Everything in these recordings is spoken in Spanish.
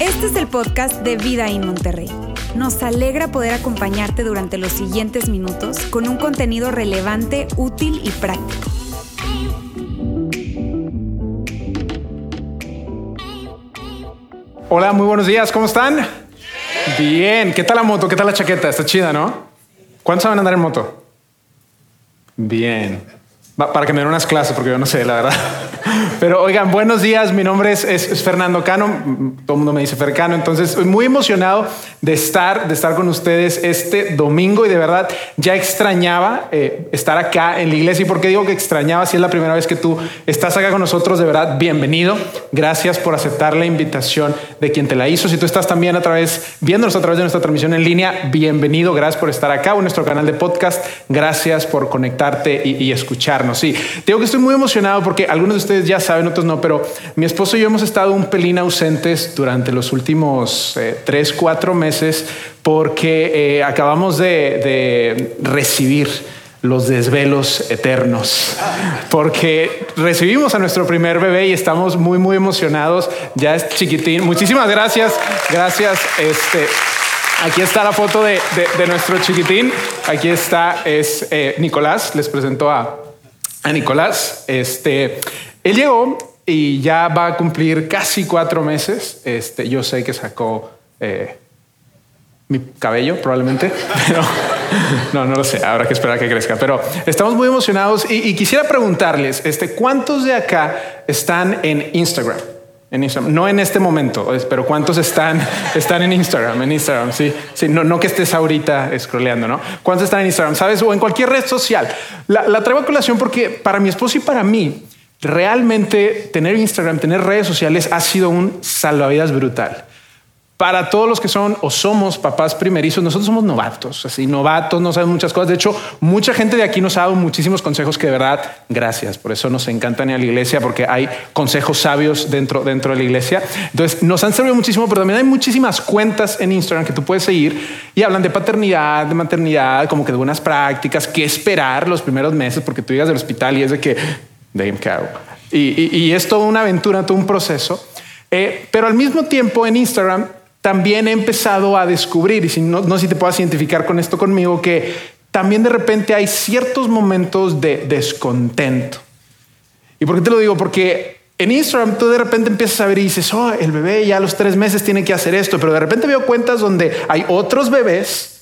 Este es el podcast de Vida en Monterrey. Nos alegra poder acompañarte durante los siguientes minutos con un contenido relevante, útil y práctico. Hola, muy buenos días, ¿cómo están? Bien, ¿qué tal la moto? ¿Qué tal la chaqueta? Está chida, ¿no? ¿Cuántos saben andar en moto? Bien. Para que me den unas clases, porque yo no sé, la verdad. Pero oigan, buenos días. Mi nombre es, Fernando Cano. Todo el mundo me dice Fercano. Entonces, estoy muy emocionado de estar, de estar con ustedes este domingo y de verdad ya extrañaba eh, estar acá en la iglesia. ¿Y por qué digo que extrañaba? Si es la primera vez que tú estás acá con nosotros, de verdad, bienvenido. Gracias por aceptar la invitación de quien te la hizo. Si tú estás también a través, viéndonos a través de nuestra transmisión en línea, bienvenido. Gracias por estar acá en nuestro canal de podcast. Gracias por conectarte y, y escucharnos. Sí, digo que estoy muy emocionado porque algunos de ustedes ya saben otros no, pero mi esposo y yo hemos estado un pelín ausentes durante los últimos eh, tres, cuatro meses porque eh, acabamos de, recibir los desvelos eternos, porque recibimos a nuestro primer bebé y estamos muy, muy emocionados. Ya es chiquitín. Muchísimas gracias. Gracias. Este, aquí está la foto de, nuestro chiquitín. Aquí está, es eh, Nicolás. Les presento a, a Nicolás. Este, él llegó y ya va a cumplir casi cuatro meses. Este, yo sé que sacó eh, mi cabello probablemente, pero no, no lo sé. Habrá que esperar a que crezca. Pero estamos muy emocionados y, quisiera preguntarles, este, ¿cuántos de acá están en Instagram? En Instagram. No en este momento, pero ¿cuántos están, están en Instagram? En Instagram, sí. sí no, no que estés ahorita scrolleando, ¿no? ¿Cuántos están en Instagram? ¿Sabes? O en cualquier red social. La, la traigo a colación porque para mi esposo y para mí, realmente tener Instagram, tener redes sociales ha sido un salvavidas brutal. Para todos los que son o somos papás primerizos, nosotros somos novatos, así novatos, no sabemos muchas cosas. De hecho, mucha gente de aquí nos ha dado muchísimos consejos que de verdad, gracias. Por eso nos encantan ir a la iglesia, porque hay consejos sabios dentro, dentro de la iglesia. Entonces, nos han servido muchísimo, pero también hay muchísimas cuentas en Instagram que tú puedes seguir y hablan de paternidad, de maternidad, como que de buenas prácticas, qué esperar los primeros meses, porque tú llegas del hospital y es de que de Y, y, es toda una aventura, todo un proceso. Eh, pero al mismo tiempo en Instagram también he empezado a descubrir, y si no, no sé si te puedas identificar con esto conmigo, que también de repente hay ciertos momentos de descontento. ¿Y por qué te lo digo? Porque en Instagram tú de repente empiezas a ver y dices, oh, el bebé ya a los tres meses tiene que hacer esto, pero de repente veo cuentas donde hay otros bebés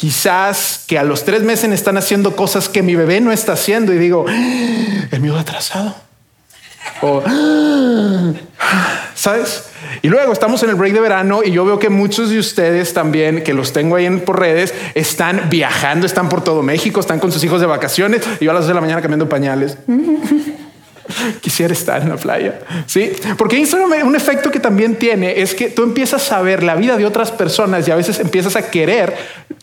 Quizás que a los tres meses están haciendo cosas que mi bebé no está haciendo y digo, ah, el mío atrasado. O, ¿sabes? Y luego estamos en el break de verano y yo veo que muchos de ustedes también, que los tengo ahí en, por redes, están viajando, están por todo México, están con sus hijos de vacaciones y yo a las dos de la mañana cambiando pañales. Quisiera estar en la playa. Sí, porque Instagram, un efecto que también tiene es que tú empiezas a ver la vida de otras personas y a veces empiezas a querer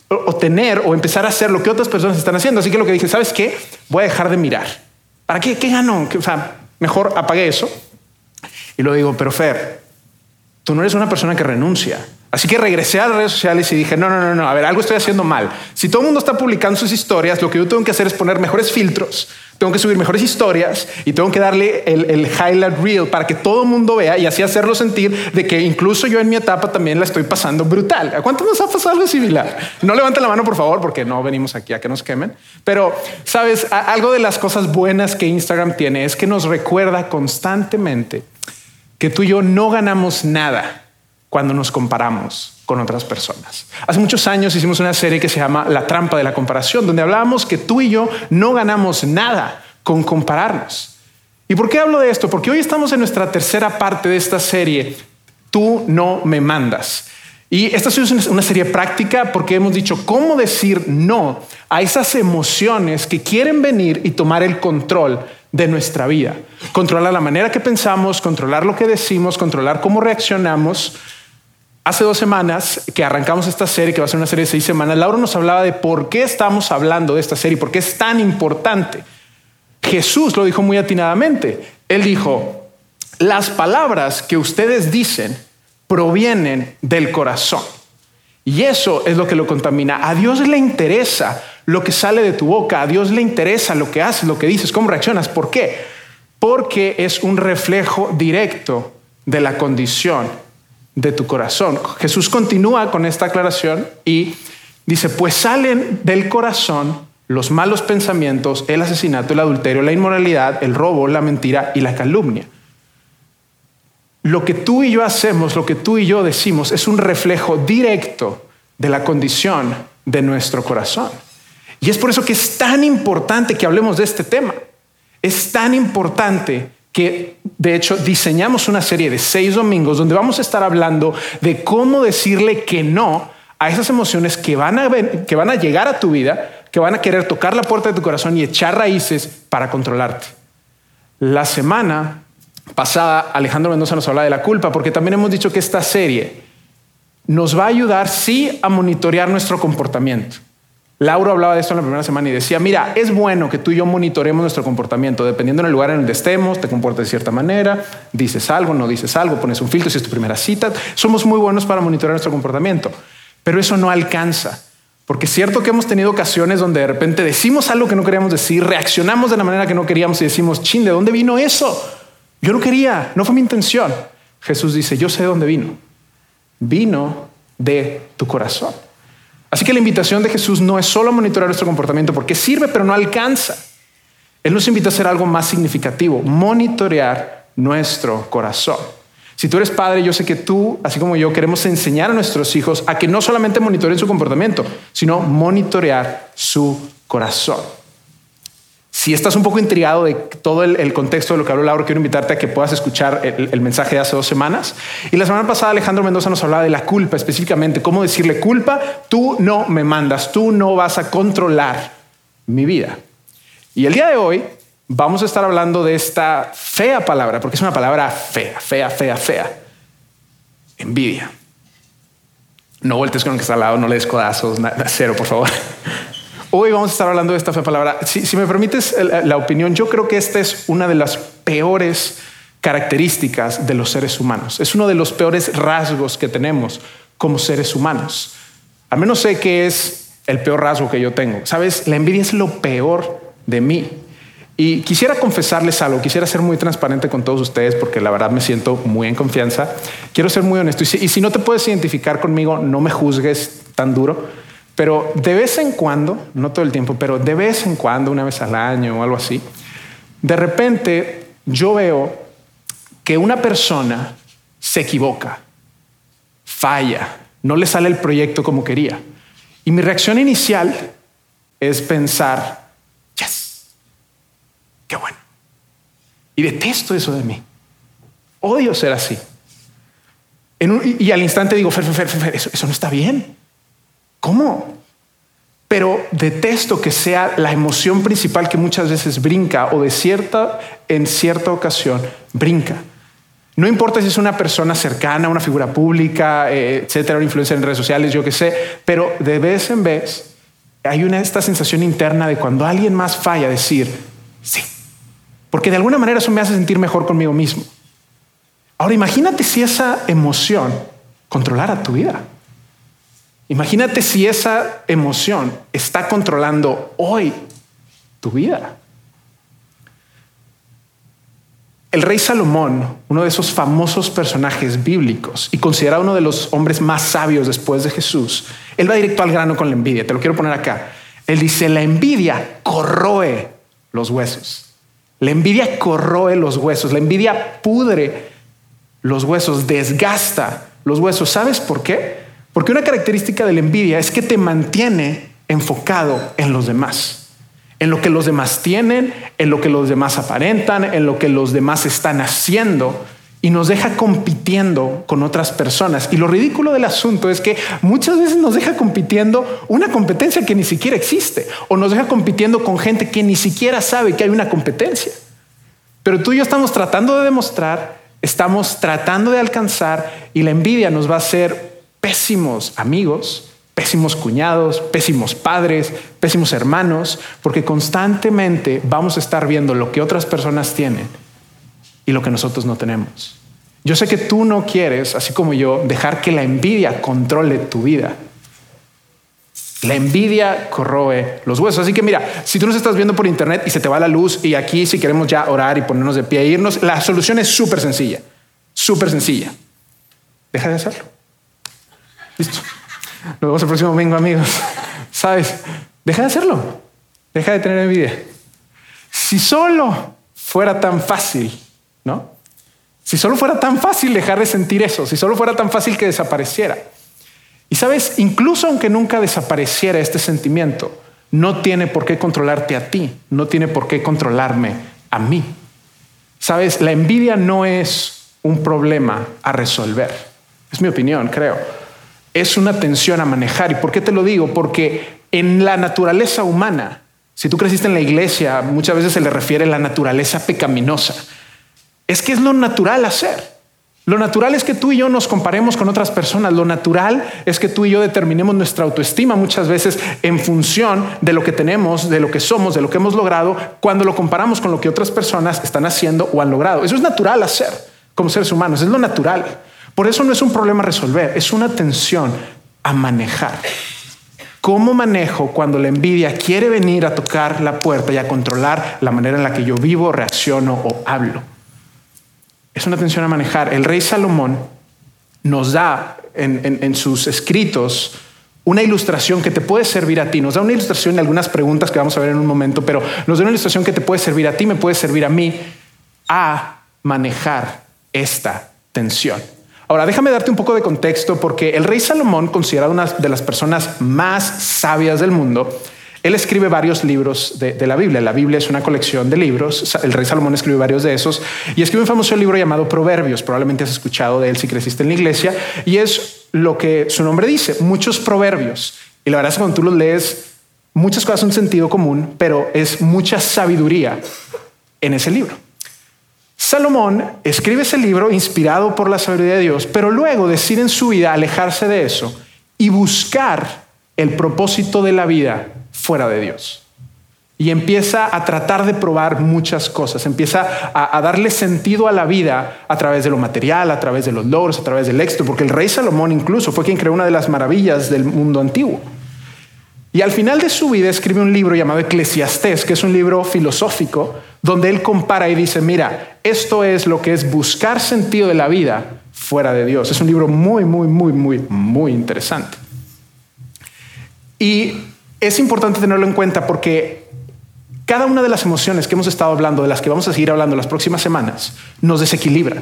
o tener o empezar a hacer lo que otras personas están haciendo. Así que lo que dije, ¿sabes qué? Voy a dejar de mirar. ¿Para qué? ¿Qué gano? O sea, mejor apague eso. Y luego digo, pero Fer, tú no eres una persona que renuncia. Así que regresé a las redes sociales y dije, no, no, no, no, a ver, algo estoy haciendo mal. Si todo el mundo está publicando sus historias, lo que yo tengo que hacer es poner mejores filtros, tengo que subir mejores historias y tengo que darle el, highlight reel para que todo el mundo vea y así hacerlo sentir de que incluso yo en mi etapa también la estoy pasando brutal. ¿A cuánto nos ha pasado algo similar? No levanten la mano, por favor, porque no venimos aquí a que nos quemen. Pero, sabes, algo de las cosas buenas que Instagram tiene es que nos recuerda constantemente que tú y yo no ganamos nada cuando nos comparamos con otras personas. Hace muchos años hicimos una serie que se llama La trampa de la comparación, donde hablábamos que tú y yo no ganamos nada con compararnos. ¿Y por qué hablo de esto? Porque hoy estamos en nuestra tercera parte de esta serie, Tú no me mandas. Y esta es una serie práctica porque hemos dicho cómo decir no a esas emociones que quieren venir y tomar el control de nuestra vida. Controlar la manera que pensamos, controlar lo que decimos, controlar cómo reaccionamos Hace dos semanas que arrancamos esta serie, que va a ser una serie de seis semanas, Laura nos hablaba de por qué estamos hablando de esta serie, por qué es tan importante. Jesús lo dijo muy atinadamente. Él dijo, las palabras que ustedes dicen provienen del corazón. Y eso es lo que lo contamina. A Dios le interesa lo que sale de tu boca, a Dios le interesa lo que haces, lo que dices, cómo reaccionas. ¿Por qué? porque es un reflejo directo de la condición de tu corazón. Jesús continúa con esta aclaración y dice, pues salen del corazón los malos pensamientos, el asesinato, el adulterio, la inmoralidad, el robo, la mentira y la calumnia. Lo que tú y yo hacemos, lo que tú y yo decimos, es un reflejo directo de la condición de nuestro corazón. Y es por eso que es tan importante que hablemos de este tema. Es tan importante que, de hecho, diseñamos una serie de seis domingos donde vamos a estar hablando de cómo decirle que no a esas emociones que van a, que van a llegar a tu vida, que van a querer tocar la puerta de tu corazón y echar raíces para controlarte. La semana pasada, Alejandro Mendoza nos habla de la culpa, porque también hemos dicho que esta serie nos va a ayudar, sí, a monitorear nuestro comportamiento. Lauro hablaba de esto en la primera semana y decía, mira, es bueno que tú y yo monitoremos nuestro comportamiento, dependiendo del lugar en el que estemos, te comportas de cierta manera, dices algo, no dices algo, pones un filtro si es tu primera cita. Somos muy buenos para monitorear nuestro comportamiento, pero eso no alcanza. Porque es cierto que hemos tenido ocasiones donde de repente decimos algo que no queríamos decir, reaccionamos de la manera que no queríamos y decimos, chin, ¿de dónde vino eso? Yo no quería, no fue mi intención. Jesús dice, yo sé de dónde vino. Vino de tu corazón. Así que la invitación de Jesús no es solo monitorear nuestro comportamiento, porque sirve, pero no alcanza. Él nos invita a hacer algo más significativo, monitorear nuestro corazón. Si tú eres padre, yo sé que tú, así como yo, queremos enseñar a nuestros hijos a que no solamente monitoreen su comportamiento, sino monitorear su corazón. Si estás un poco intrigado de todo el, contexto de lo que habló Laura, quiero invitarte a que puedas escuchar el, mensaje de hace dos semanas. Y la semana pasada Alejandro Mendoza nos hablaba de la culpa específicamente, cómo decirle culpa, tú no me mandas, tú no vas a controlar mi vida. Y el día de hoy vamos a estar hablando de esta fea palabra, porque es una palabra fea, fea, fea, fea. Envidia. No vueltes con el que está al lado, no le des codazos, cero, por favor. Hoy vamos a estar hablando de esta palabra. Si, me permites la opinión, yo creo que esta es una de las peores características de los seres humanos. Es uno de los peores rasgos que tenemos como seres humanos. Al menos sé que es el peor rasgo que yo tengo. Sabes, la envidia es lo peor de mí. Y quisiera confesarles algo, quisiera ser muy transparente con todos ustedes porque la verdad me siento muy en confianza. Quiero ser muy honesto. y si no te puedes identificar conmigo, no me juzgues tan duro. Pero de vez en cuando, no todo el tiempo, pero de vez en cuando, una vez al año o algo así, de repente yo veo que una persona se equivoca, falla, no le sale el proyecto como quería. Y mi reacción inicial es pensar, yes, qué bueno. Y detesto eso de mí. Odio ser así. y, al instante digo, eso no está bien. ¿Cómo? Pero detesto que sea la emoción principal que muchas veces brinca o de cierta, en cierta ocasión, brinca. No importa si es una persona cercana, una figura pública, eh, etcétera, una influencia en redes sociales, yo qué sé, pero de vez en vez hay una esta sensación interna de cuando alguien más falla, decir sí, porque de alguna manera eso me hace sentir mejor conmigo mismo. Ahora imagínate si esa emoción controlara tu vida. Imagínate si esa emoción está controlando hoy tu vida. El rey Salomón, uno de esos famosos personajes bíblicos y considerado uno de los hombres más sabios después de Jesús, él va directo al grano con la envidia. Te lo quiero poner acá. Él dice, la envidia corroe los huesos. La envidia corroe los huesos. La envidia pudre los huesos, desgasta los huesos. ¿Sabes por qué? Porque una característica de la envidia es que te mantiene enfocado en los demás, en lo que los demás tienen, en lo que los demás aparentan, en lo que los demás están haciendo y nos deja compitiendo con otras personas. Y lo ridículo del asunto es que muchas veces nos deja compitiendo una competencia que ni siquiera existe o nos deja compitiendo con gente que ni siquiera sabe que hay una competencia. Pero tú y yo estamos tratando de demostrar, estamos tratando de alcanzar y la envidia nos va a hacer pésimos amigos, pésimos cuñados, pésimos padres, pésimos hermanos, porque constantemente vamos a estar viendo lo que otras personas tienen y lo que nosotros no tenemos. Yo sé que tú no quieres, así como yo, dejar que la envidia controle tu vida. La envidia corroe los huesos. Así que mira, si tú nos estás viendo por internet y se te va la luz y aquí si queremos ya orar y ponernos de pie e irnos, la solución es súper sencilla, súper sencilla. Deja de hacerlo. Listo. Nos vemos el próximo domingo, amigos. ¿Sabes? Deja de hacerlo. Deja de tener envidia. Si solo fuera tan fácil, ¿no? Si solo fuera tan fácil dejar de sentir eso, si solo fuera tan fácil que desapareciera. Y sabes, incluso aunque nunca desapareciera este sentimiento, no tiene por qué controlarte a ti, no tiene por qué controlarme a mí. Sabes, la envidia no es un problema a resolver. Es mi opinión, creo. Es una tensión a manejar. ¿Y por qué te lo digo? Porque en la naturaleza humana, si tú creciste en la iglesia, muchas veces se le refiere a la naturaleza pecaminosa. Es que es lo natural hacer. Lo natural es que tú y yo nos comparemos con otras personas. Lo natural es que tú y yo determinemos nuestra autoestima muchas veces en función de lo que tenemos, de lo que somos, de lo que hemos logrado, cuando lo comparamos con lo que otras personas están haciendo o han logrado. Eso es natural hacer como seres humanos, es lo natural. Por eso no es un problema resolver, es una tensión a manejar. ¿Cómo manejo cuando la envidia quiere venir a tocar la puerta y a controlar la manera en la que yo vivo, reacciono o hablo? es una tensión a manejar. El rey Salomón nos da en, sus escritos una ilustración que te puede servir a ti. Nos da una ilustración y algunas preguntas que vamos a ver en un momento, pero nos da una ilustración que te puede servir a ti, me puede servir a mí a manejar esta tensión. Ahora, déjame darte un poco de contexto porque el rey Salomón, considerado una de las personas más sabias del mundo, él escribe varios libros de, la Biblia. La Biblia es una colección de libros. El rey Salomón escribe varios de esos y escribe un famoso libro llamado Proverbios. Probablemente has escuchado de él si creciste en la iglesia. Y es lo que su nombre dice, muchos proverbios. Y la verdad es que cuando tú los lees, muchas cosas son sentido común, pero es mucha sabiduría en ese libro. Salomón escribe ese libro inspirado por la sabiduría de Dios, pero luego decide en su vida alejarse de eso y buscar el propósito de la vida fuera de Dios. Y empieza a tratar de probar muchas cosas, empieza a, darle sentido a la vida a través de lo material, a través de los logros, a través del éxito, porque el rey Salomón incluso fue quien creó una de las maravillas del mundo antiguo. Y al final de su vida escribe un libro llamado Eclesiastés, que es un libro filosófico, donde él compara y dice, mira, esto es lo que es buscar sentido de la vida fuera de Dios. Es un libro muy, muy, muy, muy, muy interesante. Y es importante tenerlo en cuenta porque cada una de las emociones que hemos estado hablando, de las que vamos a seguir hablando las próximas semanas, nos desequilibra.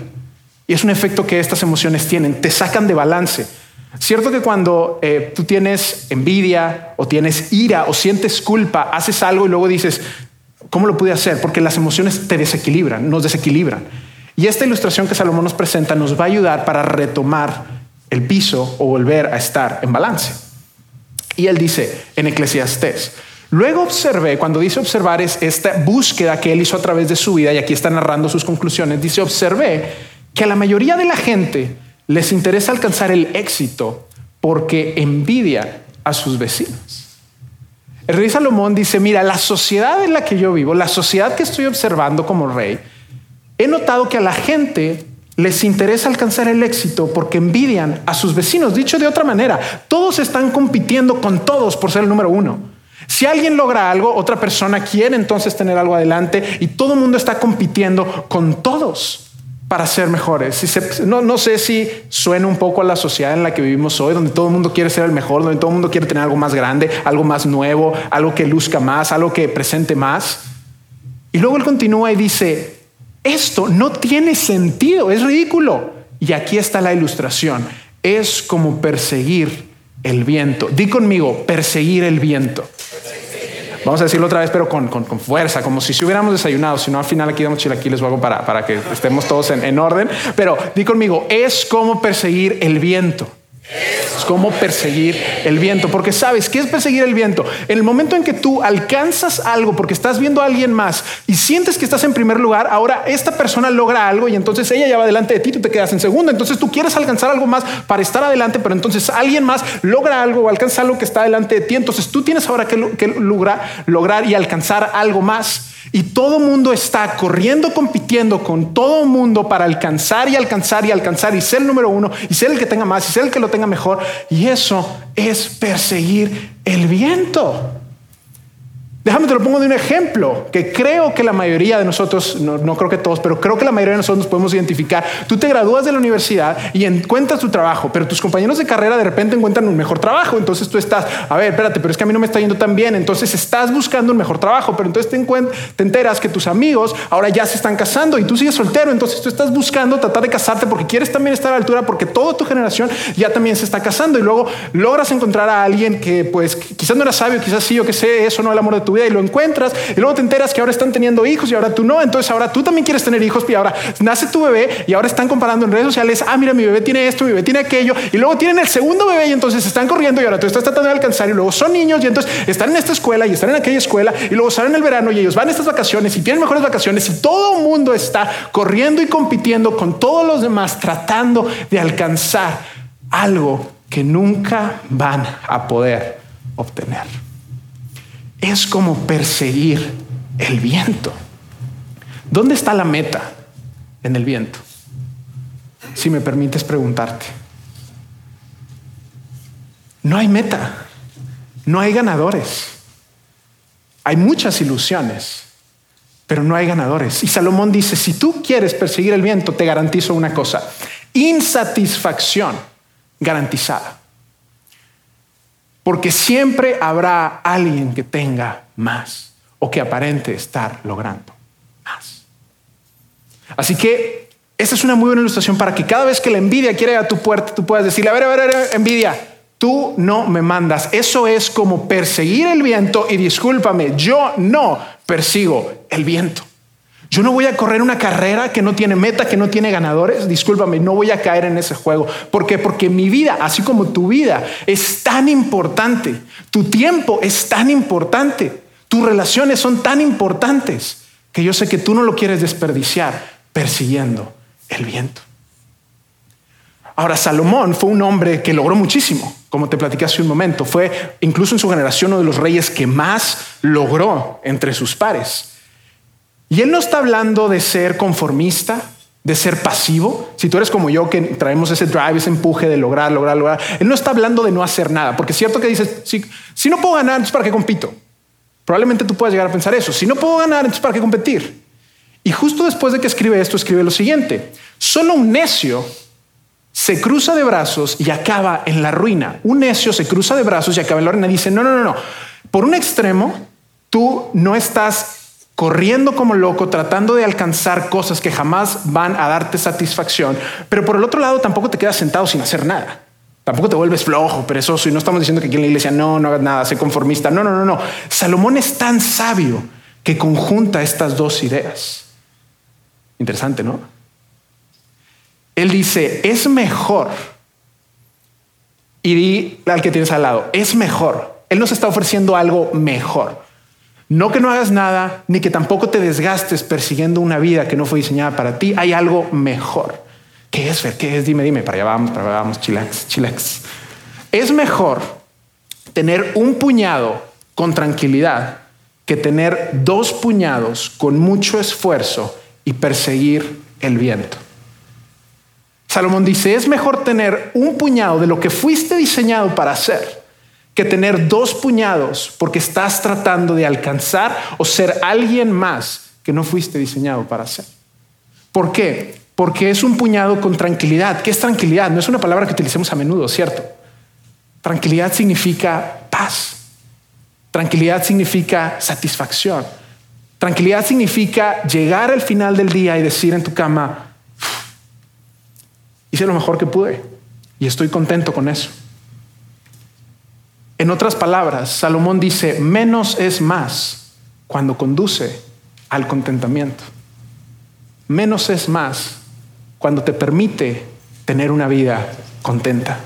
Y es un efecto que estas emociones tienen, te sacan de balance. Cierto que cuando eh, tú tienes envidia o tienes ira o sientes culpa, haces algo y luego dices, ¿cómo lo pude hacer? Porque las emociones te desequilibran, nos desequilibran. Y esta ilustración que Salomón nos presenta nos va a ayudar para retomar el piso o volver a estar en balance. Y él dice en Eclesiastés, luego observé, cuando dice observar es esta búsqueda que él hizo a través de su vida, y aquí está narrando sus conclusiones, dice observé que a la mayoría de la gente les interesa alcanzar el éxito porque envidia a sus vecinos. El rey Salomón dice, mira, la sociedad en la que yo vivo, la sociedad que estoy observando como rey, he notado que a la gente les interesa alcanzar el éxito porque envidian a sus vecinos. Dicho de otra manera, todos están compitiendo con todos por ser el número uno. Si alguien logra algo, otra persona quiere entonces tener algo adelante y todo el mundo está compitiendo con todos para ser mejores. no, no sé si suena un poco a la sociedad en la que vivimos hoy, donde todo el mundo quiere ser el mejor, donde todo el mundo quiere tener algo más grande, algo más nuevo, algo que luzca más, algo que presente más. Y luego él continúa y dice, esto no tiene sentido, es ridículo. Y aquí está la ilustración. Es como perseguir el viento. Di conmigo, perseguir el viento. Vamos a decirlo otra vez, pero con, fuerza, como si se hubiéramos desayunado. Si no, al final aquí damos chilaquiles o algo para, para que estemos todos en, en orden. Pero di conmigo, es como perseguir el viento. Es como perseguir el viento, porque sabes qué es perseguir el viento. En el momento en que tú alcanzas algo porque estás viendo a alguien más y sientes que estás en primer lugar, ahora esta persona logra algo y entonces ella ya va delante de ti, tú te quedas en segundo. Entonces tú quieres alcanzar algo más para estar adelante, pero entonces alguien más logra algo o alcanza algo que está delante de ti. Entonces tú tienes ahora que, lograr, lograr y alcanzar algo más. Y todo mundo está corriendo, compitiendo con todo mundo para alcanzar y alcanzar y alcanzar y ser el número uno y ser el que tenga más y ser el que lo tenga mejor. Y eso es perseguir el viento. Déjame te lo pongo de un ejemplo que creo que la mayoría de nosotros, no, creo que todos, pero creo que la mayoría de nosotros nos podemos identificar. Tú te gradúas de la universidad y encuentras tu trabajo, pero tus compañeros de carrera de repente encuentran un mejor trabajo. Entonces tú estás, a ver, espérate, pero es que a mí no me está yendo tan bien. Entonces estás buscando un mejor trabajo, pero entonces te, te enteras que tus amigos ahora ya se están casando y tú sigues soltero. Entonces tú estás buscando tratar de casarte porque quieres también estar a la altura porque toda tu generación ya también se está casando y luego logras encontrar a alguien que pues quizás no era sabio, quizás sí, yo que sé, eso no es el amor de tu y lo encuentras y luego te enteras que ahora están teniendo hijos y ahora tú no, entonces ahora tú también quieres tener hijos y ahora nace tu bebé y ahora están comparando en redes sociales, ah, mira, mi bebé tiene esto, mi bebé tiene aquello y luego tienen el segundo bebé y entonces están corriendo y ahora tú estás tratando de alcanzar y luego son niños y entonces están en esta escuela y están en aquella escuela y luego salen el verano y ellos van a estas vacaciones y tienen mejores vacaciones y todo el mundo está corriendo y compitiendo con todos los demás tratando de alcanzar algo que nunca van a poder obtener es como perseguir el viento. ¿Dónde está la meta en el viento? Si me permites preguntarte. No hay meta, no hay ganadores. Hay muchas ilusiones, pero no hay ganadores. Y Salomón dice, si tú quieres perseguir el viento, te garantizo una cosa, insatisfacción garantizada. Porque siempre habrá alguien que tenga más o que aparente estar logrando más. Así que esa es una muy buena ilustración para que cada vez que la envidia quiere a tu puerta, tú puedas decirle, a ver, a ver, a ver, envidia, tú no me mandas. Eso es como perseguir el viento y discúlpame, yo no persigo el viento. Yo no voy a correr una carrera que no tiene meta, que no tiene ganadores. Discúlpame, no voy a caer en ese juego. ¿Por qué? Porque mi vida, así como tu vida, es tan importante. Tu tiempo es tan importante. Tus relaciones son tan importantes que yo sé que tú no lo quieres desperdiciar persiguiendo el viento. Ahora, Salomón fue un hombre que logró muchísimo, como te platicé hace un momento. Fue incluso en su generación uno de los reyes que más logró entre sus pares. Y él no está hablando de ser conformista, de ser pasivo. Si tú eres como yo, que traemos ese drive, ese empuje de lograr, lograr, lograr. Él no está hablando de no hacer nada, porque es cierto que dices, si, si no puedo ganar, entonces ¿para qué compito? Probablemente tú puedas llegar a pensar eso. Si no puedo ganar, entonces ¿para qué competir? Y justo después de que escribe esto, escribe lo siguiente. Solo un necio se cruza de brazos y acaba en la ruina. Un necio se cruza de brazos y acaba en la ruina. Dice, no, no, no, no. Por un extremo, tú no estás corriendo como loco, tratando de alcanzar cosas que jamás van a darte satisfacción, pero por el otro lado tampoco te quedas sentado sin hacer nada. Tampoco te vuelves flojo, perezoso, y no estamos diciendo que aquí en la iglesia no, no hagas nada, sé conformista. No, no, no, no. Salomón es tan sabio que conjunta estas dos ideas. Interesante, ¿no? Él dice, es mejor, y di al que tienes al lado, es mejor. Él nos está ofreciendo algo mejor. No que no hagas nada, ni que tampoco te desgastes persiguiendo una vida que no fue diseñada para ti. Hay algo mejor. ¿Qué es, Fer? ¿Qué es? Dime, dime. Para allá vamos, para allá vamos, chilax, chilax. Es mejor tener un puñado con tranquilidad que tener dos puñados con mucho esfuerzo y perseguir el viento. Salomón dice, es mejor tener un puñado de lo que fuiste diseñado para hacer que tener dos puñados porque estás tratando de alcanzar o ser alguien más que no fuiste diseñado para ser. ¿Por qué? Porque es un puñado con tranquilidad. ¿Qué es tranquilidad? No es una palabra que utilicemos a menudo, ¿cierto? Tranquilidad significa paz. Tranquilidad significa satisfacción. Tranquilidad significa llegar al final del día y decir en tu cama, hice lo mejor que pude y estoy contento con eso. En otras palabras, Salomón dice, menos es más cuando conduce al contentamiento. Menos es más cuando te permite tener una vida contenta.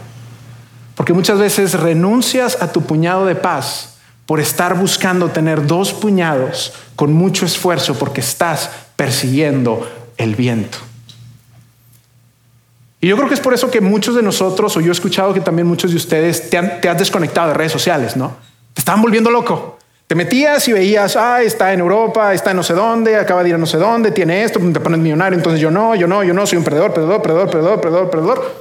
Porque muchas veces renuncias a tu puñado de paz por estar buscando tener dos puñados con mucho esfuerzo porque estás persiguiendo el viento. Y yo creo que es por eso que muchos de nosotros, o yo he escuchado que también muchos de ustedes te, han, has desconectado de redes sociales, ¿no? Te estaban volviendo loco. Te metías y veías, ah, está en Europa, está en no sé dónde, acaba de ir a no sé dónde, tiene esto, te pones millonario, entonces yo no, yo no, yo no, soy un perdedor, perdedor, perdedor, perdedor, perdedor, perdedor.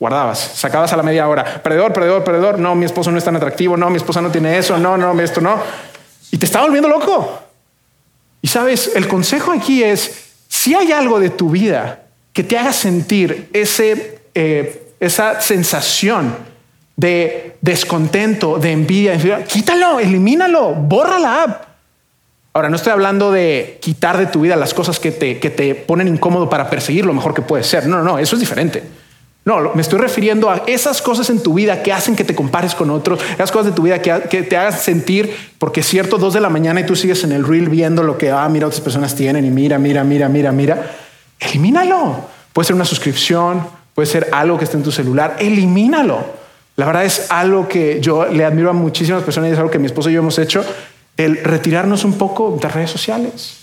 Guardabas, sacabas a la media hora, perdedor, perdedor, perdedor, no, mi esposo no es tan atractivo, no, mi esposa no tiene eso, no, no, esto no. Y te estaba volviendo loco. Y sabes, el consejo aquí es, si hay algo de tu vida que te haga sentir ese, eh, esa sensación de descontento, de envidia, quítalo, elimínalo, borra la app. Ahora, no estoy hablando de quitar de tu vida las cosas que te, que te ponen incómodo para perseguir lo mejor que puede ser. No, no, no, eso es diferente. No, me estoy refiriendo a esas cosas en tu vida que hacen que te compares con otros, esas cosas de tu vida que, te hagan sentir, porque es cierto, dos de la mañana y tú sigues en el reel viendo lo que, ah, mira, otras personas tienen y mira, mira, mira, mira, mira. Elimínalo. Puede ser una suscripción, puede ser algo que esté en tu celular. Elimínalo. La verdad es algo que yo le admiro a muchísimas personas y es algo que mi esposo y yo hemos hecho, el retirarnos un poco de redes sociales.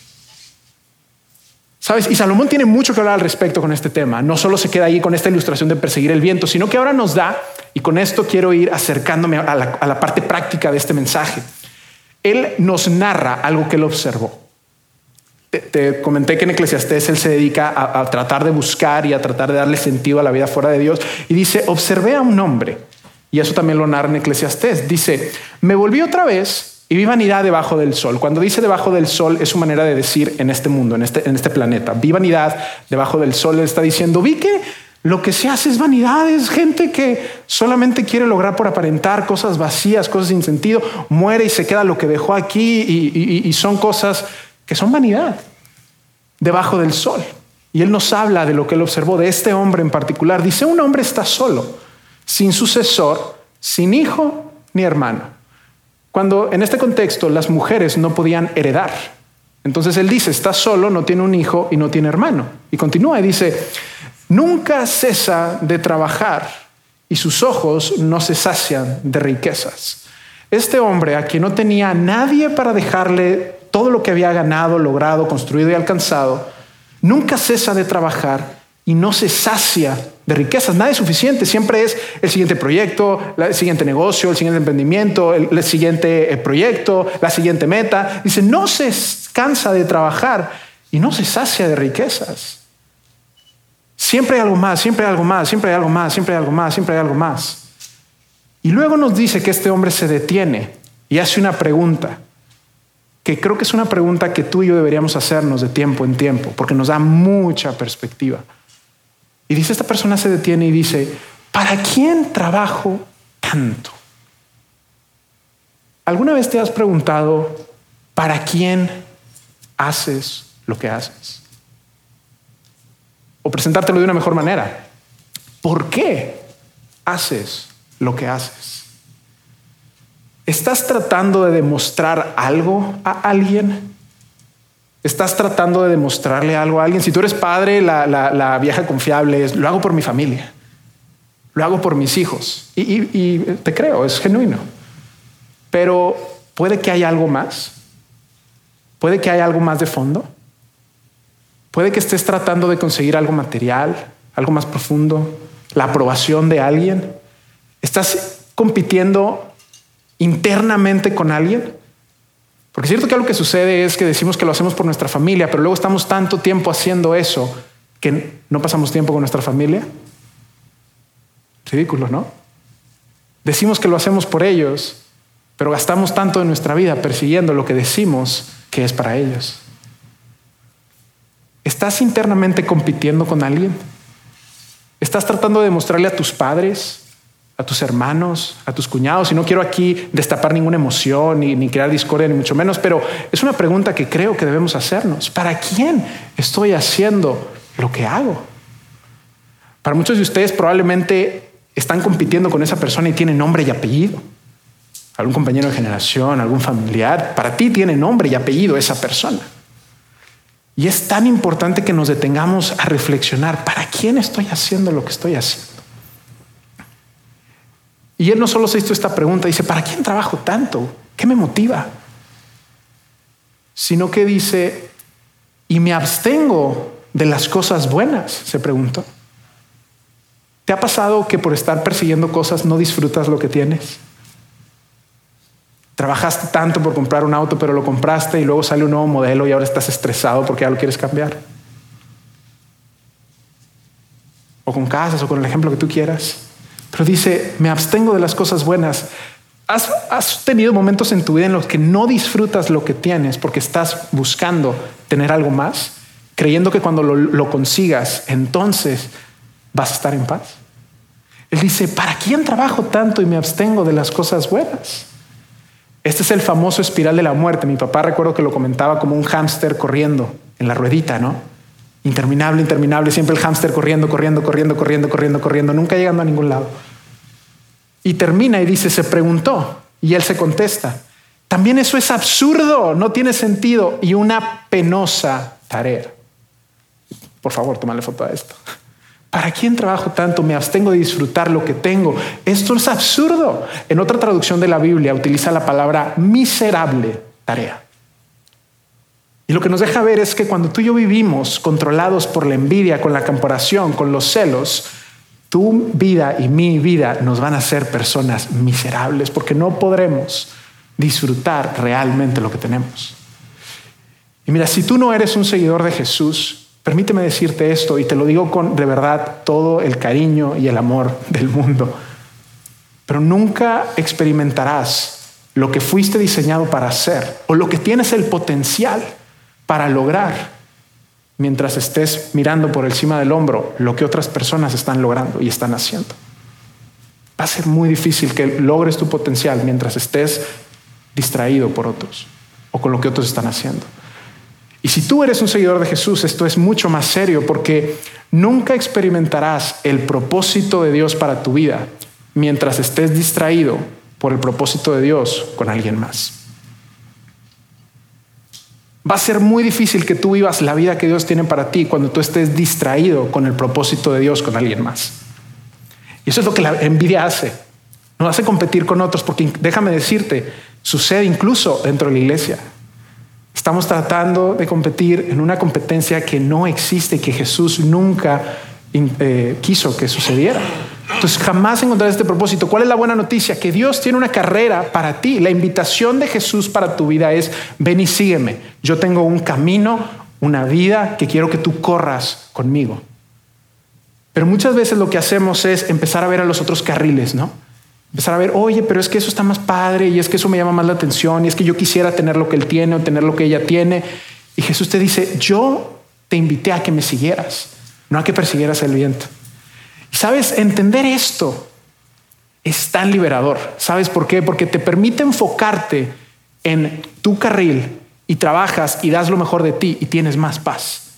¿Sabes? Y Salomón tiene mucho que hablar al respecto con este tema. No solo se queda ahí con esta ilustración de perseguir el viento, sino que ahora nos da, y con esto quiero ir acercándome a la, parte práctica de este mensaje. Él nos narra algo que él observó. Te, comenté que en Eclesiastés él se dedica a, tratar de buscar y a tratar de darle sentido a la vida fuera de Dios. Y dice, observé a un hombre, y eso también lo narra en Eclesiastés. Dice, me volví otra vez y vi vanidad debajo del sol. Cuando dice debajo del sol es su manera de decir en este mundo, en este, en este planeta. Vi vanidad debajo del sol. Él está diciendo, vi que lo que se hace es vanidad, es gente que solamente quiere lograr por aparentar cosas vacías, cosas sin sentido, muere y se queda lo que dejó aquí y son cosas que son vanidad debajo del sol. Y él nos habla de lo que él observó de este hombre en particular. Dice, un hombre está solo, sin sucesor, sin hijo ni hermano. Cuando en este contexto las mujeres no podían heredar. Entonces él dice, está solo, no tiene un hijo y no tiene hermano. Y continúa y dice, nunca cesa de trabajar y sus ojos no se sacian de riquezas. Este hombre a quien no tenía nadie para dejarle todo lo que había ganado, logrado, construido y alcanzado, nunca cesa de trabajar y no se sacia de riquezas. Nada es suficiente. Siempre es el siguiente proyecto, el siguiente negocio, el siguiente emprendimiento, el, siguiente eh, proyecto, la siguiente meta. Dice, no se cansa de trabajar y no se sacia de riquezas. Siempre hay algo más, siempre hay algo más, siempre hay algo más, siempre hay algo más, siempre hay algo más. Y luego nos dice que este hombre se detiene y hace una pregunta, que creo que es una pregunta que tú y yo deberíamos hacernos de tiempo en tiempo, porque nos da mucha perspectiva. Y dice, esta persona se detiene y dice, ¿para quién trabajo tanto? ¿Alguna vez te has preguntado, ¿para quién haces lo que haces? O presentártelo de una mejor manera. ¿Por qué haces lo que haces? ¿Estás tratando de demostrar algo a alguien? Estás tratando de demostrarle algo a alguien. Si tú eres padre, la, vieja confiable es, lo hago por mi familia, lo hago por mis hijos. Y, te creo, es genuino. Pero puede que haya algo más. Puede que haya algo más de fondo. Puede que estés tratando de conseguir algo material, algo más profundo, la aprobación de alguien. Estás compitiendo internamente con alguien. Porque es cierto que algo que sucede es que decimos que lo hacemos por nuestra familia, pero luego estamos tanto tiempo haciendo eso que no pasamos tiempo con nuestra familia. Ridículo, ¿no? Decimos que lo hacemos por ellos, pero gastamos tanto de nuestra vida persiguiendo lo que decimos que es para ellos. ¿Estás internamente compitiendo con alguien? ¿Estás tratando de demostrarle a tus padres, a tus hermanos, a tus cuñados. Y no quiero aquí destapar ninguna emoción ni, crear discordia, ni mucho menos, pero es una pregunta que creo que debemos hacernos. ¿Para quién estoy haciendo lo que hago? Para muchos de ustedes probablemente están compitiendo con esa persona y tiene nombre y apellido. Algún compañero de generación, algún familiar. Para ti tiene nombre y apellido esa persona. Y es tan importante que nos detengamos a reflexionar, ¿para quién estoy haciendo lo que estoy haciendo? Y él no solo se hizo esta pregunta, dice, ¿para quién trabajo tanto? ¿Qué me motiva? Sino que dice, ¿y me abstengo de las cosas buenas? Se preguntó. ¿Te ha pasado que por estar persiguiendo cosas no disfrutas lo que tienes? Trabajaste tanto por comprar un auto, pero lo compraste y luego sale un nuevo modelo y ahora estás estresado porque ya lo quieres cambiar. O con casas o con el ejemplo que tú quieras. Pero dice, me abstengo de las cosas buenas. ¿Has, tenido momentos en tu vida en los que no disfrutas lo que tienes porque estás buscando tener algo más? Creyendo que cuando lo consigas, entonces vas a estar en paz. Él dice, ¿para quién trabajo tanto y me abstengo de las cosas buenas? Este es el famoso espiral de la muerte. Mi papá recuerdo que lo comentaba como un hámster corriendo en la ruedita, ¿no? Interminable, interminable, siempre el hámster corriendo, corriendo, corriendo, corriendo, corriendo, corriendo, nunca llegando a ningún lado. Y termina y dice, se preguntó, y él se contesta, también eso es absurdo, no tiene sentido y una penosa tarea. Por favor, tómale foto a esto. ¿Para quién trabajo tanto? Me abstengo de disfrutar lo que tengo. Esto es absurdo. En otra traducción de la Biblia utiliza la palabra miserable tarea. Y lo que nos deja ver es que cuando tú y yo vivimos controlados por la envidia, con la comparación, con los celos, tu vida y mi vida nos van a hacer personas miserables porque no podremos disfrutar realmente lo que tenemos. Y mira, si tú no eres un seguidor de Jesús, Permíteme decirte esto y te lo digo con de verdad todo el cariño y el amor del mundo. Pero nunca experimentarás lo que fuiste diseñado para hacer o lo que tienes el potencial para lograr mientras estés mirando por encima del hombro lo que otras personas están logrando y están haciendo. Va a ser muy difícil que logres tu potencial mientras estés distraído por otros o con lo que otros están haciendo. Y si tú eres un seguidor de Jesús, esto es mucho más serio porque nunca experimentarás el propósito de Dios para tu vida mientras estés distraído por el propósito de Dios con alguien más. Va a ser muy difícil que tú vivas la vida que Dios tiene para ti cuando tú estés distraído con el propósito de Dios con alguien más. Y eso es lo que la envidia hace. Nos hace competir con otros porque déjame decirte, sucede incluso dentro de la iglesia. Estamos tratando de competir en una competencia que no existe, que Jesús nunca eh, quiso que sucediera. Entonces jamás encontrar este propósito. ¿Cuál es la buena noticia? Que Dios tiene una carrera para ti. La invitación de Jesús para tu vida es, ven y sígueme. Yo tengo un camino, una vida que quiero que tú corras conmigo. Pero muchas veces lo que hacemos es empezar a ver a los otros carriles, ¿no? Empezar a ver, oye, pero es que eso está más padre y es que eso me llama más la atención y es que yo quisiera tener lo que él tiene o tener lo que ella tiene. Y Jesús te dice, yo te invité a que me siguieras, no a que persiguieras el viento. Sabes, entender esto es tan liberador. ¿Sabes por qué? Porque te permite enfocarte en tu carril y trabajas y das lo mejor de ti y tienes más paz.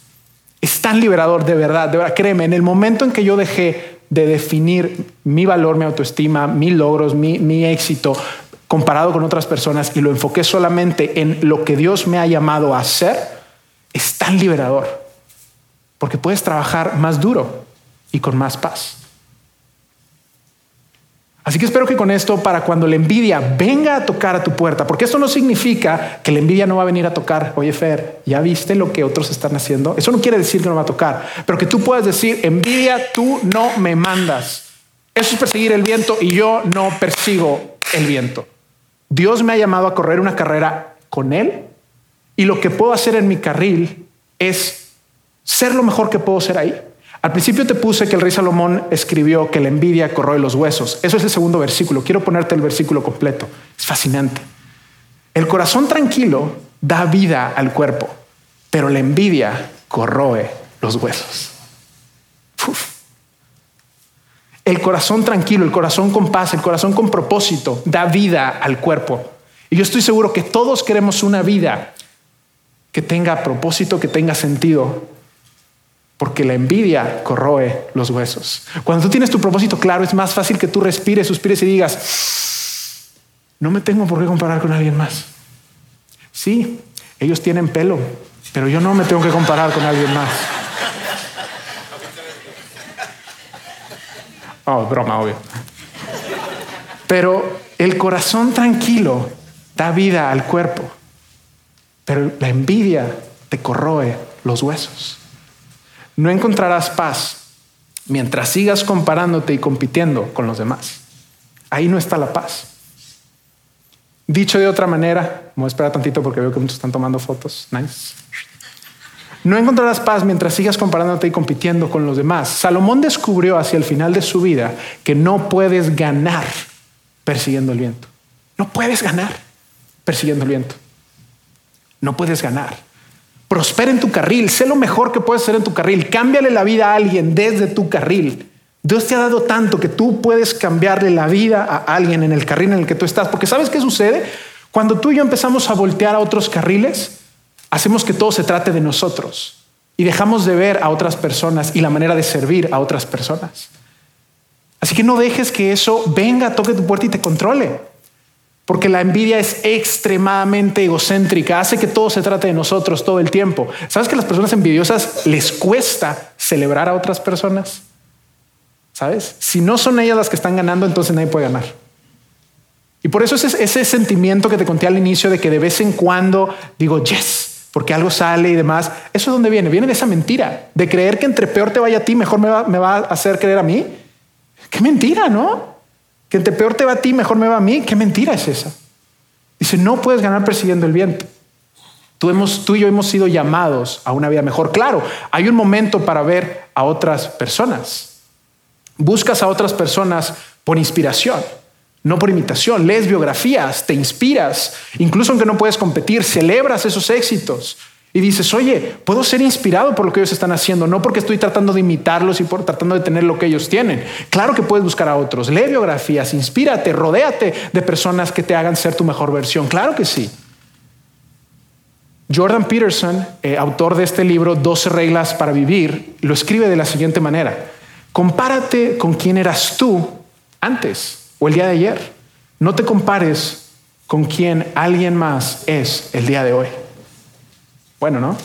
Es tan liberador, de verdad, de verdad, créeme, en el momento en que yo dejé de definir mi valor, mi autoestima, mis logros, mi, mi éxito comparado con otras personas y lo enfoqué solamente en lo que Dios me ha llamado a hacer, es tan liberador. Porque puedes trabajar más duro y con más paz. Así que espero que con esto, para cuando la envidia venga a tocar a tu puerta, porque esto no significa que la envidia no va a venir a tocar, oye Fer, ¿ya viste lo que otros están haciendo? Eso no quiere decir que no va a tocar, pero que tú puedas decir, envidia, tú no me mandas. Eso es perseguir el viento y yo no persigo el viento. Dios me ha llamado a correr una carrera con Él y lo que puedo hacer en mi carril es ser lo mejor que puedo ser ahí. Al principio te puse que el rey Salomón escribió que la envidia corroe los huesos. Eso es el segundo versículo. Quiero ponerte el versículo completo. Es fascinante. El corazón tranquilo da vida al cuerpo, pero la envidia corroe los huesos. El corazón tranquilo, el corazón con paz, el corazón con propósito da vida al cuerpo. Y yo estoy seguro que todos queremos una vida que tenga propósito, que tenga sentido, porque la envidia corroe los huesos. Cuando tú tienes tu propósito claro, es más fácil que tú respires, suspires y digas, no me tengo por qué comparar con alguien más. Sí, ellos tienen pelo, pero yo no me tengo que comparar con alguien más. Oh, broma, obvio. Pero el corazón tranquilo da vida al cuerpo, pero la envidia te corroe los huesos. No encontrarás paz mientras sigas comparándote y compitiendo con los demás. Ahí no está la paz. Dicho de otra manera, voy a esperar tantito porque veo que muchos están tomando fotos. Nice. No encontrarás paz mientras sigas comparándote y compitiendo con los demás. Salomón descubrió hacia el final de su vida que no puedes ganar persiguiendo el viento. No puedes ganar persiguiendo el viento. No puedes ganar. Prospera en tu carril. Sé lo mejor que puedes hacer en tu carril. Cámbiale la vida a alguien desde tu carril. Dios te ha dado tanto que tú puedes cambiarle la vida a alguien en el carril en el que tú estás. Porque ¿sabes qué sucede? Cuando tú y yo empezamos a voltear a otros carriles, hacemos que todo se trate de nosotros y dejamos de ver a otras personas y la manera de servir a otras personas. Así que no dejes que eso venga, toque tu puerta y te controle. Porque la envidia es extremadamente egocéntrica, hace que todo se trate de nosotros todo el tiempo. ¿Sabes que las personas envidiosas les cuesta celebrar a otras personas? ¿Sabes? Si no son ellas las que están ganando, entonces nadie puede ganar. Y por eso ese, ese sentimiento que te conté al inicio de que de vez en cuando digo, yes, porque algo sale y demás. ¿Eso es donde viene? Viene de esa mentira, de creer que entre peor te vaya a ti, mejor me va, me va a hacer creer a mí. Qué mentira, ¿no? Que entre peor te va a ti, mejor me va a mí. ¿Qué mentira es esa? Dice, no puedes ganar persiguiendo el viento. Tú, hemos, tú y yo hemos sido llamados a una vida mejor. Claro, hay un momento para ver a otras personas. Buscas a otras personas por inspiración no por imitación. Lees biografías, te inspiras, incluso aunque no puedes competir, celebras esos éxitos y dices, oye, puedo ser inspirado por lo que ellos están haciendo, no porque estoy tratando de imitarlos y por tratando de tener lo que ellos tienen. Claro que puedes buscar a otros, lee biografías, inspírate, rodéate de personas que te hagan ser tu mejor versión. Claro que sí. Jordan Peterson, eh, autor de este libro 12 reglas para vivir, lo escribe de la siguiente manera. Compárate con quién eras tú antes o el día de ayer. No te compares con quien alguien más es el día de hoy. Bueno, ¿no?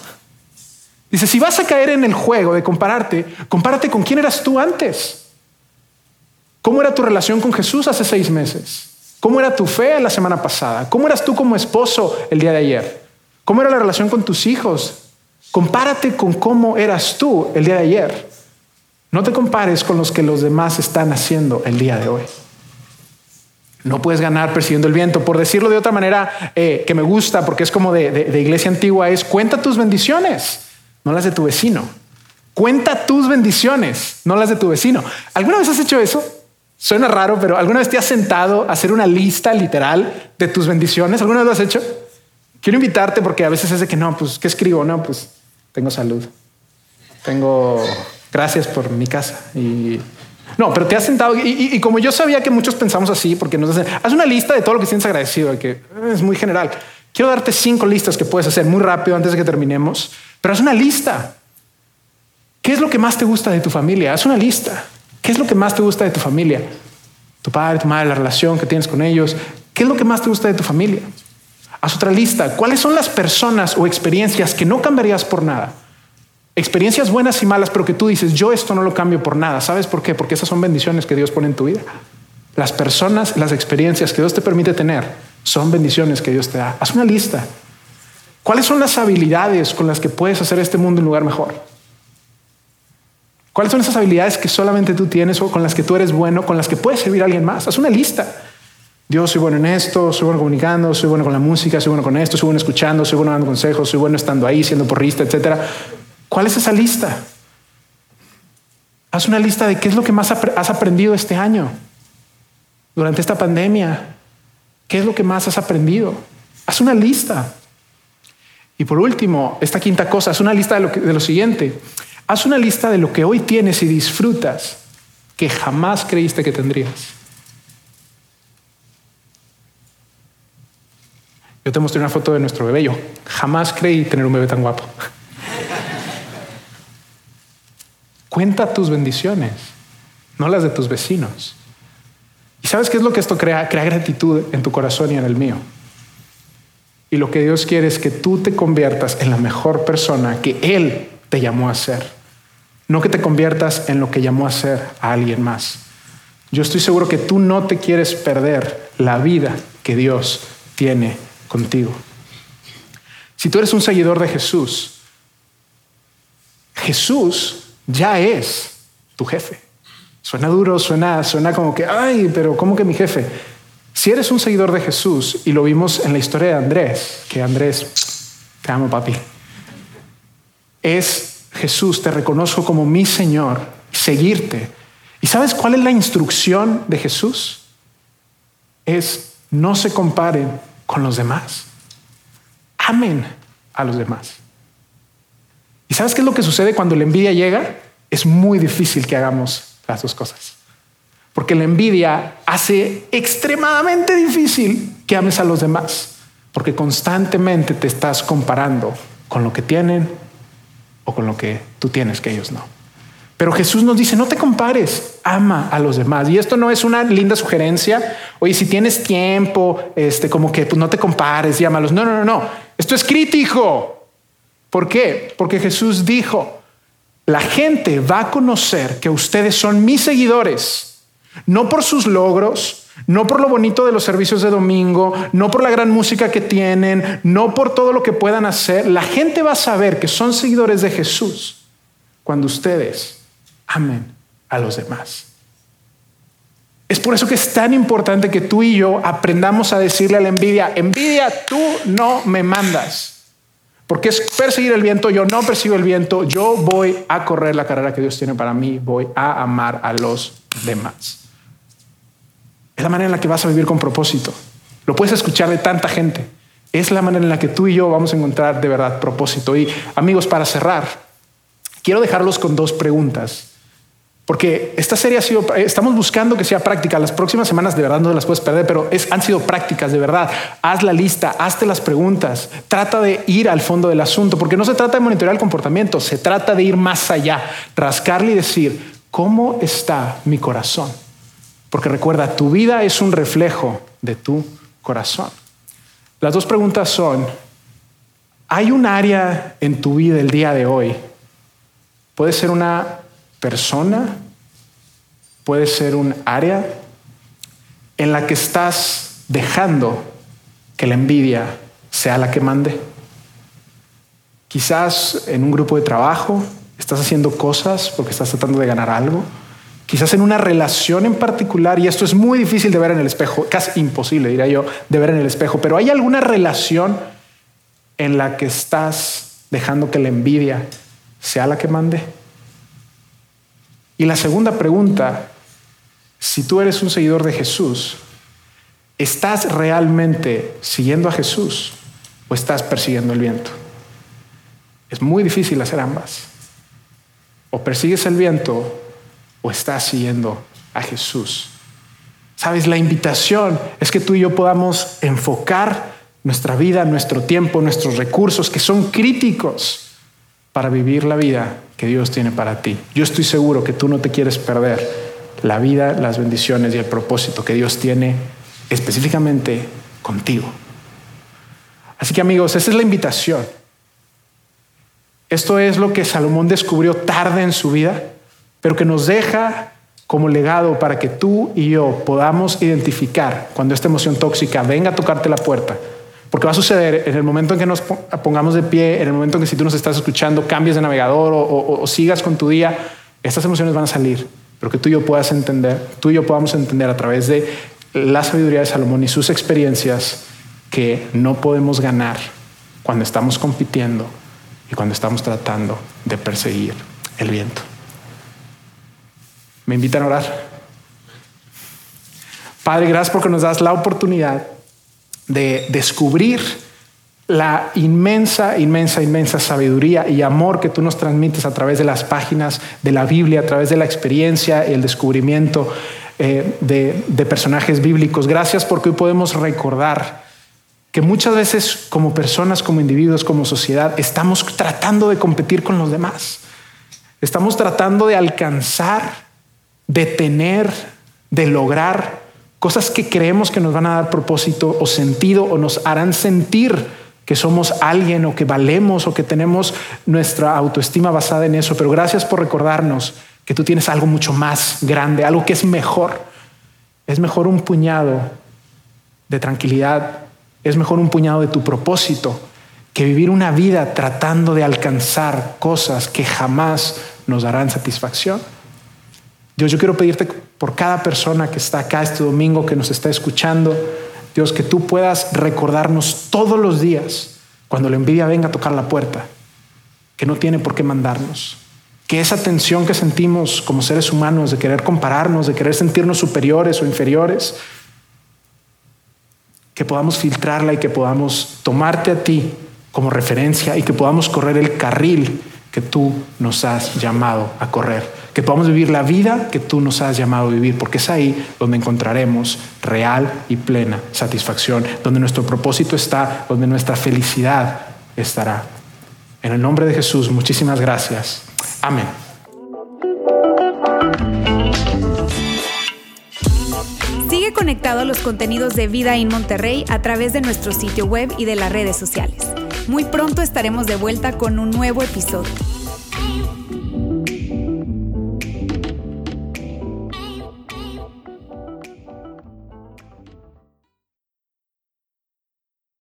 Dice, si vas a caer en el juego de compararte, compárate con quién eras tú antes. ¿Cómo era tu relación con Jesús hace seis meses? ¿Cómo era tu fe la semana pasada? ¿Cómo eras tú como esposo el día de ayer? ¿Cómo era la relación con tus hijos? Compárate con cómo eras tú el día de ayer. No te compares con los que los demás están haciendo el día de hoy. No puedes ganar persiguiendo el viento. Por decirlo de otra manera eh, que me gusta, porque es como de, iglesia antigua, es cuenta tus bendiciones, no las de tu vecino. Cuenta tus bendiciones, no las de tu vecino. ¿Alguna vez has hecho eso? Suena raro, pero ¿alguna vez te has sentado a hacer una lista literal de tus bendiciones? ¿Alguna vez lo has hecho? Quiero invitarte porque a veces es de que no, pues, ¿qué escribo? No, pues tengo salud. Tengo gracias por mi casa y no, pero te has sentado y, como yo sabía que muchos pensamos así, porque nos hacen, haz una lista de todo lo que tienes agradecido, que es muy general. Quiero darte cinco listas que puedes hacer muy rápido antes de que terminemos, pero haz una lista. ¿Qué es lo que más te gusta de tu familia? Haz una lista. ¿Qué es lo que más te gusta de tu familia? Tu padre, tu madre, la relación que tienes con ellos. ¿Qué es lo que más te gusta de tu familia? Haz otra lista. ¿Cuáles son las personas o experiencias que no cambiarías por nada? Experiencias buenas y malas, pero que tú dices, yo esto no lo cambio por nada. ¿Sabes por qué? Porque esas son bendiciones que Dios pone en tu vida. Las personas, las experiencias que Dios te permite tener, son bendiciones que Dios te da. Haz una lista. ¿Cuáles son las habilidades con las que puedes hacer este mundo un lugar mejor? ¿Cuáles son esas habilidades que solamente tú tienes o con las que tú eres bueno, con las que puedes servir a alguien más? Haz una lista. Dios, soy bueno en esto, soy bueno comunicando, soy bueno con la música, soy bueno con esto, soy bueno escuchando, soy bueno dando consejos, soy bueno estando ahí, siendo porrista, etcétera. ¿Cuál es esa lista? Haz una lista de qué es lo que más has aprendido este año, durante esta pandemia. ¿Qué es lo que más has aprendido? Haz una lista. Y por último, esta quinta cosa, haz una lista de lo, de lo siguiente. Haz una lista de lo que hoy tienes y disfrutas que jamás creíste que tendrías. Yo te mostré una foto de nuestro bebé. Yo jamás creí tener un bebé tan guapo. Cuenta tus bendiciones, no las de tus vecinos. ¿Y sabes qué es lo que esto crea? Crea gratitud en tu corazón y en el mío. Y lo que Dios quiere es que tú te conviertas en la mejor persona que Él te llamó a ser. No que te conviertas en lo que llamó a ser a alguien más. Yo estoy seguro que tú no te quieres perder la vida que Dios tiene contigo. Si tú eres un seguidor de Jesús, Jesús ya es tu jefe. Suena duro, suena, suena como que, ay, pero ¿cómo que mi jefe? Si eres un seguidor de Jesús, y lo vimos en la historia de Andrés, que Andrés, te amo papi, es Jesús, te reconozco como mi Señor, seguirte. ¿Y sabes cuál es la instrucción de Jesús? Es no se comparen con los demás. Amen a los demás. ¿Y sabes qué es lo que sucede cuando la envidia llega? Es muy difícil que hagamos las dos cosas. Porque la envidia hace extremadamente difícil que ames a los demás. Porque constantemente te estás comparando con lo que tienen o con lo que tú tienes que ellos no. Pero Jesús nos dice, no te compares, ama a los demás. Y esto no es una linda sugerencia. Oye, si tienes tiempo, este, como que pues, no te compares y amalos. No, no, no, no. Esto es crítico. ¿Por qué? Porque Jesús dijo, la gente va a conocer que ustedes son mis seguidores, no por sus logros, no por lo bonito de los servicios de domingo, no por la gran música que tienen, no por todo lo que puedan hacer. La gente va a saber que son seguidores de Jesús cuando ustedes amen a los demás. Es por eso que es tan importante que tú y yo aprendamos a decirle a la envidia, envidia, tú no me mandas. Porque es perseguir el viento, yo no persigo el viento, yo voy a correr la carrera que Dios tiene para mí, voy a amar a los demás. Es la manera en la que vas a vivir con propósito. Lo puedes escuchar de tanta gente. Es la manera en la que tú y yo vamos a encontrar de verdad propósito. Y amigos, para cerrar, quiero dejarlos con dos preguntas porque esta serie ha sido, estamos buscando que sea práctica. Las próximas semanas de verdad no las puedes perder, pero es, han sido prácticas de verdad. Haz la lista, hazte las preguntas, trata de ir al fondo del asunto, porque no se trata de monitorear el comportamiento, se trata de ir más allá, rascarle y decir, ¿cómo está mi corazón? Porque recuerda, tu vida es un reflejo de tu corazón. Las dos preguntas son, ¿hay un área en tu vida el día de hoy? Puede ser una persona, puede ser un área en la que estás dejando que la envidia sea la que mande. Quizás en un grupo de trabajo estás haciendo cosas porque estás tratando de ganar algo. Quizás en una relación en particular, y esto es muy difícil de ver en el espejo, casi imposible, diría yo, de ver en el espejo, pero hay alguna relación en la que estás dejando que la envidia sea la que mande. Y la segunda pregunta, si tú eres un seguidor de Jesús, ¿estás realmente siguiendo a Jesús o estás persiguiendo el viento? Es muy difícil hacer ambas. O persigues el viento o estás siguiendo a Jesús. Sabes, la invitación es que tú y yo podamos enfocar nuestra vida, nuestro tiempo, nuestros recursos, que son críticos para vivir la vida que Dios tiene para ti. Yo estoy seguro que tú no te quieres perder la vida, las bendiciones y el propósito que Dios tiene específicamente contigo. Así que amigos, esa es la invitación. Esto es lo que Salomón descubrió tarde en su vida, pero que nos deja como legado para que tú y yo podamos identificar cuando esta emoción tóxica venga a tocarte la puerta porque va a suceder en el momento en que nos pongamos de pie, en el momento en que si tú nos estás escuchando, cambies de navegador o, sigas con tu día, estas emociones van a salir, pero que tú y yo puedas entender, tú y yo podamos entender a través de la sabiduría de Salomón y sus experiencias que no podemos ganar cuando estamos compitiendo y cuando estamos tratando de perseguir el viento. Me invitan a orar. Padre, gracias porque nos das la oportunidad de descubrir la inmensa, inmensa, inmensa sabiduría y amor que tú nos transmites a través de las páginas de la Biblia, a través de la experiencia y el descubrimiento eh, de, de personajes bíblicos. Gracias porque hoy podemos recordar que muchas veces como personas, como individuos, como sociedad, estamos tratando de competir con los demás. Estamos tratando de alcanzar, de tener, de lograr cosas que creemos que nos van a dar propósito o sentido o nos harán sentir que somos alguien o que valemos o que tenemos nuestra autoestima basada en eso. Pero gracias por recordarnos que tú tienes algo mucho más grande, algo que es mejor. Es mejor un puñado de tranquilidad, es mejor un puñado de tu propósito que vivir una vida tratando de alcanzar cosas que jamás nos darán satisfacción. Dios, yo quiero pedirte por cada persona que está acá este domingo, que nos está escuchando, Dios, que tú puedas recordarnos todos los días cuando la envidia venga a tocar la puerta, que no tiene por qué mandarnos. Que esa tensión que sentimos como seres humanos de querer compararnos, de querer sentirnos superiores o inferiores, que podamos filtrarla y que podamos tomarte a ti como referencia y que podamos correr el carril que tú nos has llamado a correr, que podamos vivir la vida que tú nos has llamado a vivir, porque es ahí donde encontraremos real y plena satisfacción, donde nuestro propósito está, donde nuestra felicidad estará. En el nombre de Jesús, muchísimas gracias. Amén. Sigue conectado a los contenidos de Vida en Monterrey a través de nuestro sitio web y de las redes sociales. Muy pronto estaremos de vuelta con un nuevo episodio.